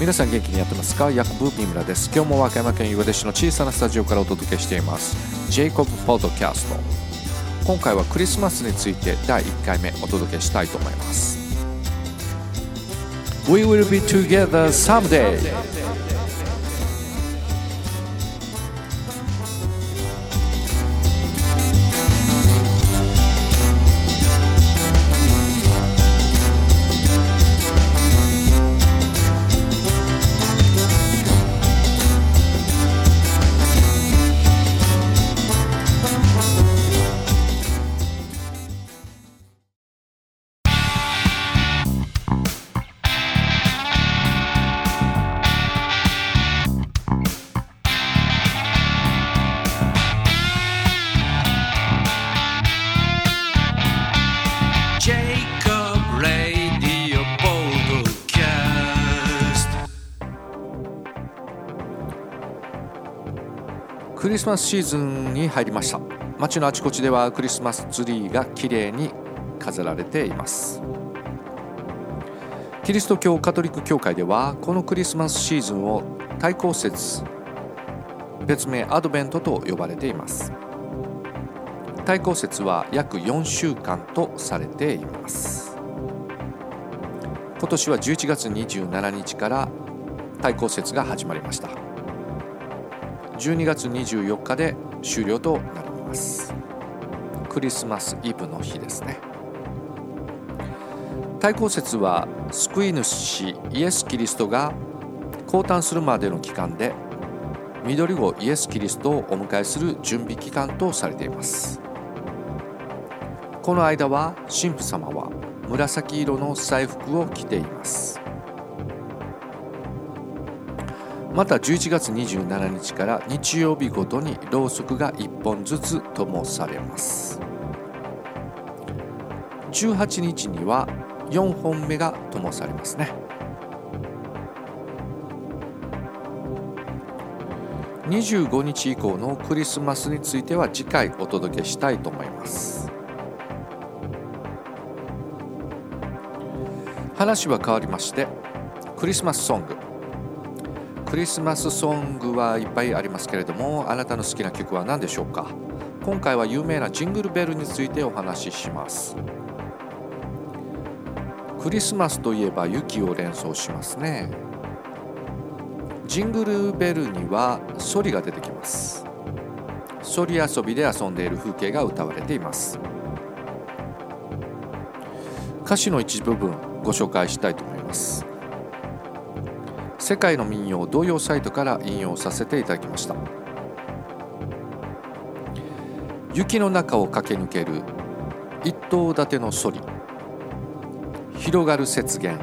皆さん元気にやってますか？ヤコブ三村です。今日も和歌山県岩出市の小さなスタジオからお届けしています。ジェイコブポッドキャスト今回はクリスマスについて第1回目お届けしたいと思います。We will be together someday リスマスシーズンに入りました。街のあちこちではクリスマスツリーがきれいに飾られています。キリスト教カトリック教会ではこのクリスマスシーズンを対抗節別名アドベントと呼ばれています。対抗節は約4週間とされています。今年は11月27日から対抗節が始まりました。12月24日で終了となります。クリスマスイブの日ですね。対抗節は救い主イエス・キリストが降誕するまでの期間で緑子イエス・キリストをお迎えする準備期間とされています。この間は神父様は紫色の祭服を着ています。また11月27日から日曜日ごとにろうそくが1本ずつ灯されます。18日には4本目が灯されますね。25日以降のクリスマスについては次回お届けしたいと思います。話は変わりましてクリスマスソング。クリスマスソングはいっぱいありますけれどもあなたの好きな曲は何でしょうか？今回は有名なジングルベルについてお話しします。クリスマスといえば雪を連想しますね。ジングルベルにはソリが出てきます。ソリ遊びで遊んでいる風景が歌われています。歌詞の一部分ご紹介したいと思います。世界の民謡同様サイトから引用させていただきました。雪の中を駆け抜ける一頭立てのソリ。広がる雪原。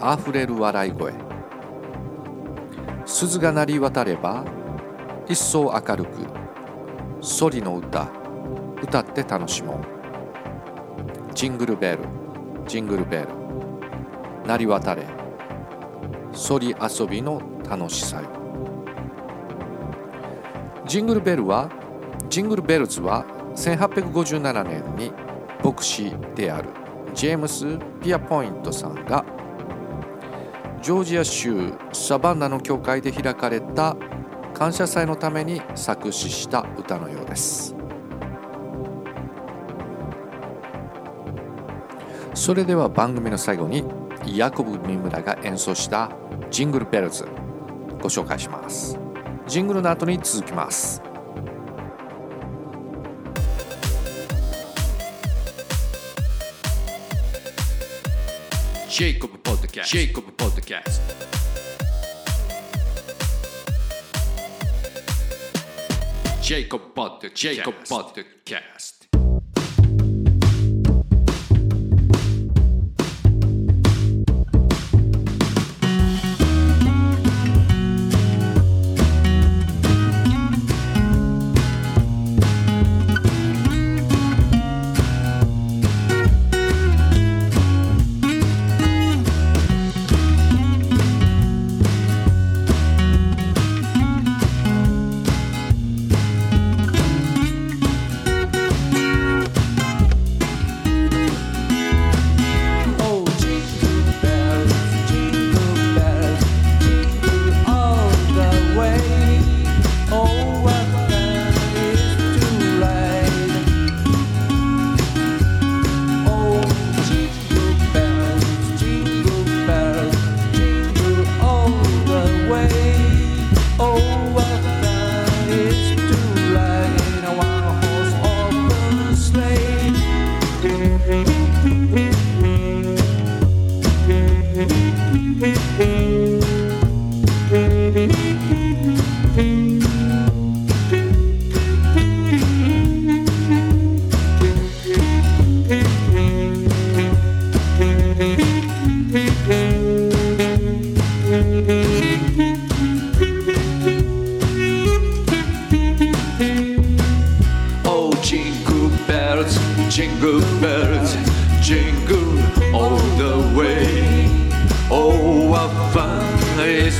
あふれる笑い声。鈴が鳴り渡れば一層明るくソリの歌歌って楽しもう。ジングルベルジングルベル。鳴り渡れ。ソリ遊びの楽しさよ。ジングルベルはジングルベルズは1857年に牧師であるジェームス・ピアポイントさんがジョージア州サバンナの教会で開かれた感謝祭のために作詞した歌のようです。それでは番組の最後にヤコブ・三村が演奏したジングルベルズ。ご紹介します。ジングルの後に続きます。ジェイコブ・ポッドキャストジェイコブ・ポッドキャストジェイコブ・ポッドキャスト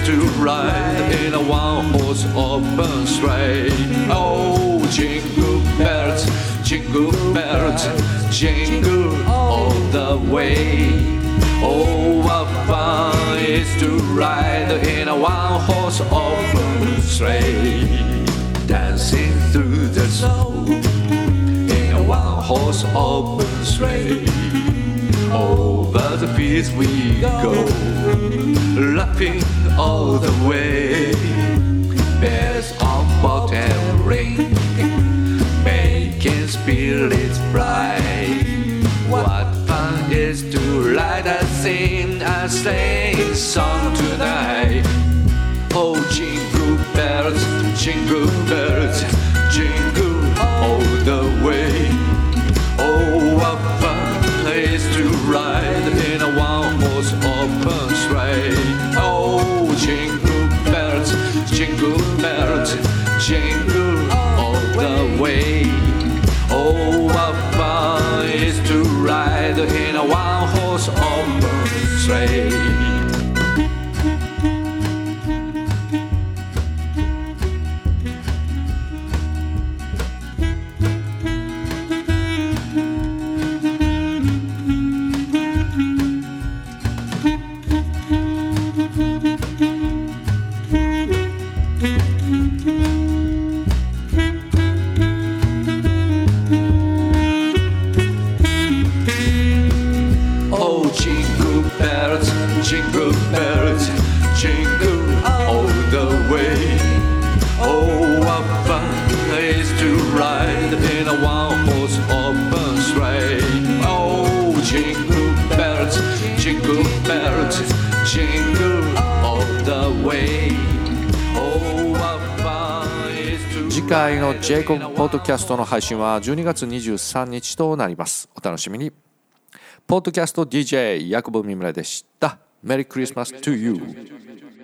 to ride in a one-horse open sleigh. Oh, jingle bells, jingle bells, jingle all the way. Oh, what fun it is to ride in a one-horse open sleigh. Dancing through the snow in a one-horse open sleigh. Over the fields we go, laughing all the way. Bells on bottom ring, making spirits bright. What fun is to ride and sing a sleighing song tonight. Oh, jingle bells, jingle bells, jingle jingle bells, jingle ride in a one-horse open sleigh. Oh, jingle bells, jingle bells, jingle all the way. Oh, what fun is to 次回のジェイコブポッドキャストの配信は12月23日となります。お楽しみに。ポッドキャスト DJ ヤコブミムラでした。メリークリスマス to you!